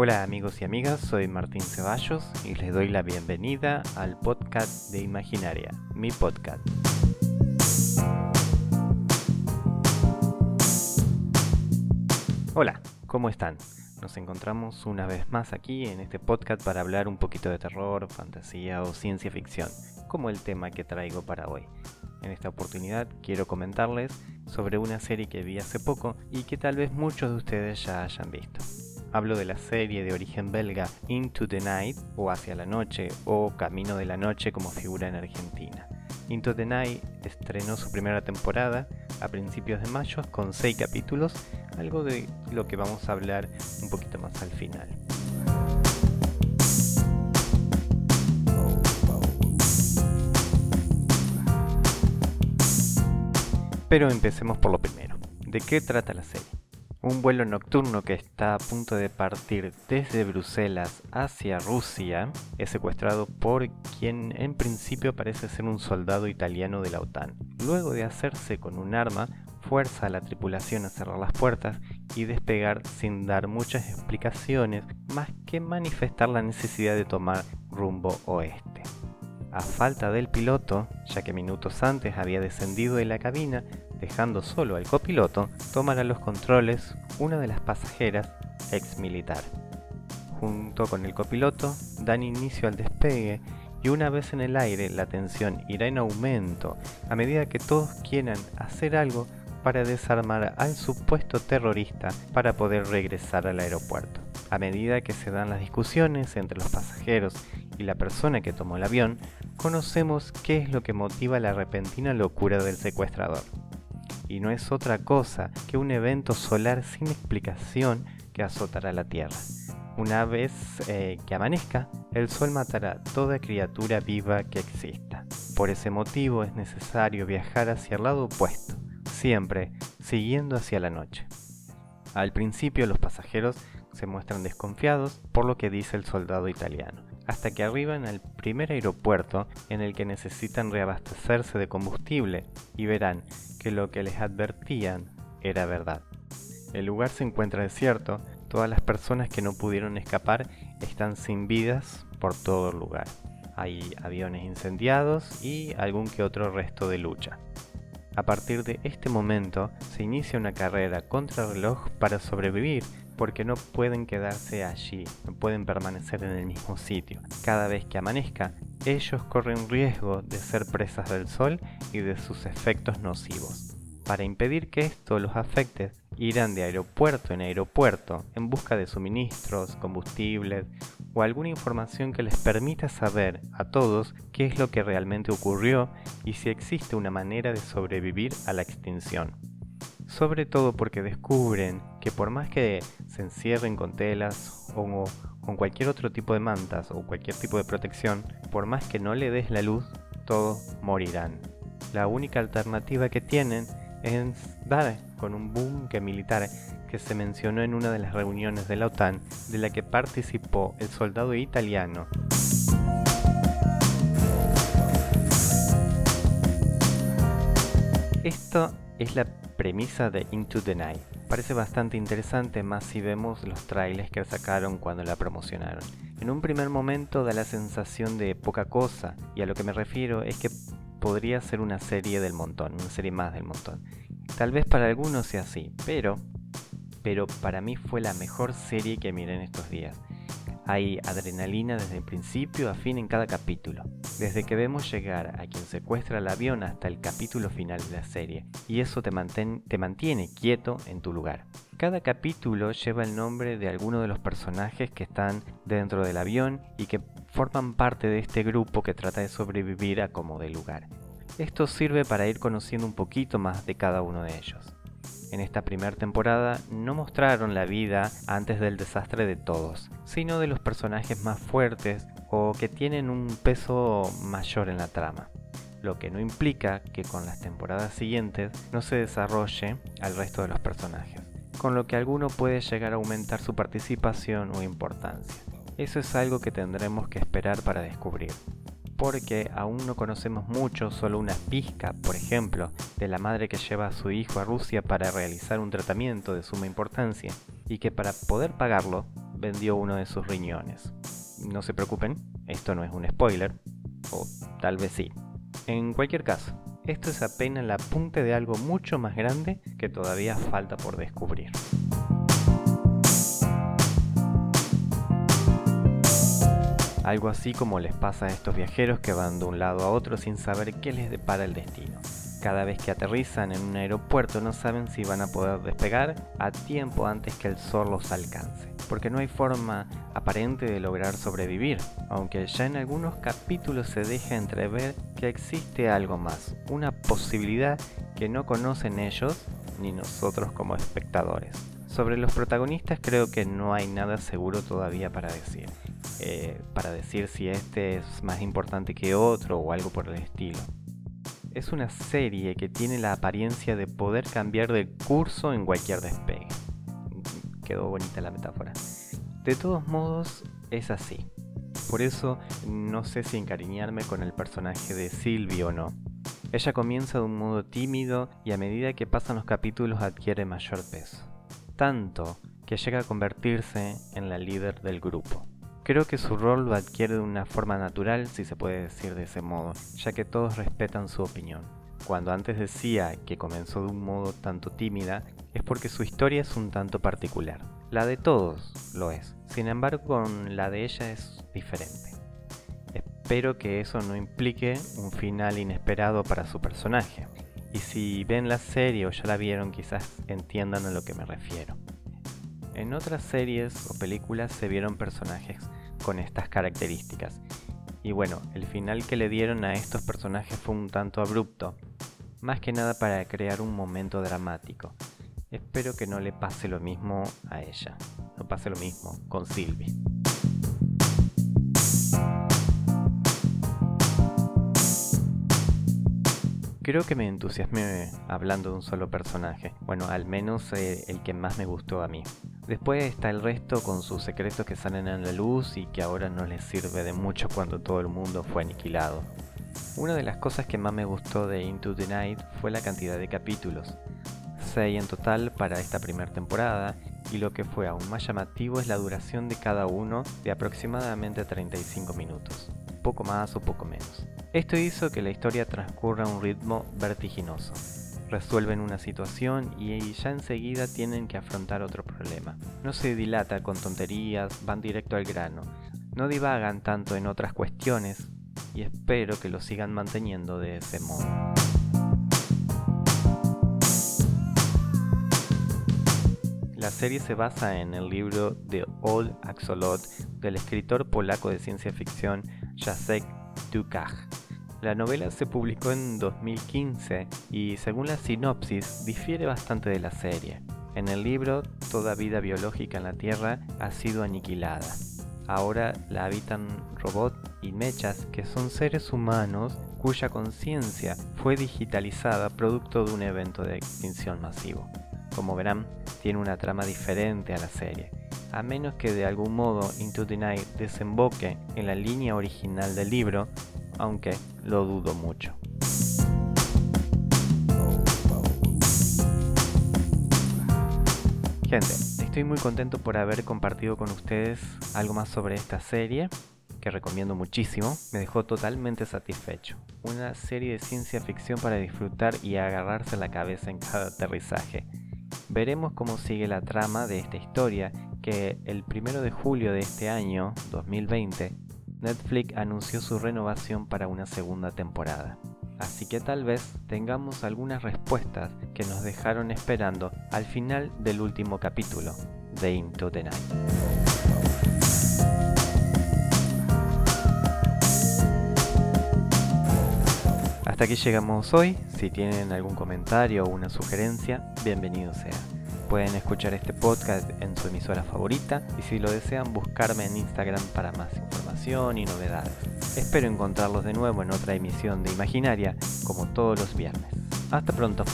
Hola amigos y amigas, soy Martín Ceballos y les doy la bienvenida al podcast de Imaginaria, mi podcast. Hola, ¿cómo están? Nos encontramos una vez más aquí en este podcast para hablar un poquito de terror, fantasía o ciencia ficción, como el tema que traigo para hoy. En esta oportunidad quiero comentarles sobre una serie que vi hace poco y que tal vez muchos de ustedes ya hayan visto. Hablo de la serie de origen belga Into the Night o Hacia la Noche o Camino de la Noche como figura en Argentina. Into the Night estrenó su primera temporada a principios de mayo con 6 capítulos, algo de lo que vamos a hablar un poquito más al final. Pero empecemos por lo primero. ¿De qué trata la serie? Un vuelo nocturno que está a punto de partir desde Bruselas hacia Rusia es secuestrado por quien en principio parece ser un soldado italiano de la OTAN. Luego de hacerse con un arma, fuerza a la tripulación a cerrar las puertas y despegar sin dar muchas explicaciones más que manifestar la necesidad de tomar rumbo oeste. A falta del piloto, ya que minutos antes había descendido de la cabina, dejando solo al copiloto, tomará los controles una de las pasajeras ex militar. Junto con el copiloto, dan inicio al despegue y una vez en el aire la tensión irá en aumento a medida que todos quieran hacer algo para desarmar al supuesto terrorista para poder regresar al aeropuerto. A medida que se dan las discusiones entre los pasajeros y la persona que tomó el avión, conocemos qué es lo que motiva la repentina locura del secuestrador y no es otra cosa que un evento solar sin explicación que azotará la Tierra. Una vez eh, que amanezca, el Sol matará toda criatura viva que exista. Por ese motivo es necesario viajar hacia el lado opuesto, siempre siguiendo hacia la noche. Al principio los pasajeros se muestran desconfiados por lo que dice el soldado italiano, hasta que arriban al primer aeropuerto en el que necesitan reabastecerse de combustible y verán que lo que les advertían era verdad. El lugar se encuentra desierto, todas las personas que no pudieron escapar están sin vidas por todo el lugar. Hay aviones incendiados y algún que otro resto de lucha. A partir de este momento se inicia una carrera contra reloj para sobrevivir porque no pueden quedarse allí, no pueden permanecer en el mismo sitio. Cada vez que amanezca, ellos corren riesgo de ser presas del sol y de sus efectos nocivos. Para impedir que esto los afecte, irán de aeropuerto en aeropuerto en busca de suministros, combustibles o alguna información que les permita saber a todos qué es lo que realmente ocurrió y si existe una manera de sobrevivir a la extinción sobre todo porque descubren que por más que se encierren con telas o con cualquier otro tipo de mantas o cualquier tipo de protección, por más que no le des la luz, todos morirán. La única alternativa que tienen es dar con un buque militar que se mencionó en una de las reuniones de la OTAN de la que participó el soldado italiano. Esto es la premisa de Into the Night. Parece bastante interesante más si vemos los trailers que sacaron cuando la promocionaron. En un primer momento da la sensación de poca cosa, y a lo que me refiero es que podría ser una serie del montón, una serie más del montón. Tal vez para algunos sea así, pero pero para mí fue la mejor serie que miré en estos días. Hay adrenalina desde el principio a fin en cada capítulo, desde que vemos llegar a quien secuestra el avión hasta el capítulo final de la serie, y eso te, mantiene quieto en tu lugar. Cada capítulo lleva el nombre de alguno de los personajes que están dentro del avión y que forman parte de este grupo que trata de sobrevivir a como de lugar. Esto sirve para ir conociendo un poquito más de cada uno de ellos en esta primera temporada no mostraron la vida antes del desastre de todos, sino de los personajes más fuertes o que tienen un peso mayor en la trama, lo que no implica que con las temporadas siguientes no se desarrolle al resto de los personajes, con lo que alguno puede llegar a aumentar su participación o importancia. Eso es algo que tendremos que esperar para descubrir porque aún no conocemos mucho, solo una pizca, por ejemplo, de la madre que lleva a su hijo a Rusia para realizar un tratamiento de suma importancia y que para poder pagarlo vendió uno de sus riñones. No se preocupen, esto no es un spoiler, o tal vez sí. En cualquier caso, esto es apenas la punta de algo mucho más grande que todavía falta por descubrir. Algo así como les pasa a estos viajeros que van de un lado a otro sin saber qué les depara el destino. Cada vez que aterrizan en un aeropuerto no saben si van a poder despegar a tiempo antes que el sol los alcance, porque no hay forma aparente de lograr sobrevivir, aunque ya en algunos capítulos se deja entrever que existe algo más, una posibilidad que no conocen ellos ni nosotros como espectadores. Sobre los protagonistas creo que no hay nada seguro todavía para decir. Eh, para decir si este es más importante que otro o algo por el estilo. Es una serie que tiene la apariencia de poder cambiar de curso en cualquier despegue. Quedó bonita la metáfora. De todos modos, es así. Por eso no sé si encariñarme con el personaje de Sylvie o no. Ella comienza de un modo tímido y a medida que pasan los capítulos adquiere mayor peso. Tanto que llega a convertirse en la líder del grupo. Creo que su rol lo adquiere de una forma natural, si se puede decir de ese modo, ya que todos respetan su opinión. Cuando antes decía que comenzó de un modo tanto tímida, es porque su historia es un tanto particular. La de todos lo es, sin embargo con la de ella es diferente. Espero que eso no implique un final inesperado para su personaje. Y si ven la serie o ya la vieron, quizás entiendan a lo que me refiero. En otras series o películas se vieron personajes con estas características. Y bueno, el final que le dieron a estos personajes fue un tanto abrupto, más que nada para crear un momento dramático. Espero que no le pase lo mismo a ella, no pase lo mismo con Sylvie. Creo que me entusiasmé hablando de un solo personaje, bueno, al menos eh, el que más me gustó a mí. Después está el resto con sus secretos que salen a la luz y que ahora no les sirve de mucho cuando todo el mundo fue aniquilado. Una de las cosas que más me gustó de Into the Night fue la cantidad de capítulos. 6 en total para esta primera temporada y lo que fue aún más llamativo es la duración de cada uno de aproximadamente 35 minutos, poco más o poco menos. Esto hizo que la historia transcurra a un ritmo vertiginoso resuelven una situación y ya enseguida tienen que afrontar otro problema. No se dilata con tonterías, van directo al grano. No divagan tanto en otras cuestiones y espero que lo sigan manteniendo de ese modo. La serie se basa en el libro The Old Axolot del escritor polaco de ciencia ficción Jacek La novela se publicó en 2015 y según la sinopsis difiere bastante de la serie. En el libro, toda vida biológica en la Tierra ha sido aniquilada. Ahora la habitan robots y mechas que son seres humanos cuya conciencia fue digitalizada producto de un evento de extinción masivo. Como verán, tiene una trama diferente a la serie, a menos que de algún modo Into the Night desemboque en la línea original del libro, aunque lo dudo mucho. Gente, estoy muy contento por haber compartido con ustedes algo más sobre esta serie, que recomiendo muchísimo, me dejó totalmente satisfecho. Una serie de ciencia ficción para disfrutar y agarrarse la cabeza en cada aterrizaje. Veremos cómo sigue la trama de esta historia que el primero de julio de este año, 2020, Netflix anunció su renovación para una segunda temporada. Así que tal vez tengamos algunas respuestas que nos dejaron esperando al final del último capítulo de Into the Night. Hasta aquí llegamos hoy. Si tienen algún comentario o una sugerencia, bienvenido sea. Pueden escuchar este podcast en su emisora favorita y si lo desean buscarme en Instagram para más información y novedades. Espero encontrarlos de nuevo en otra emisión de Imaginaria como todos los viernes. Hasta pronto.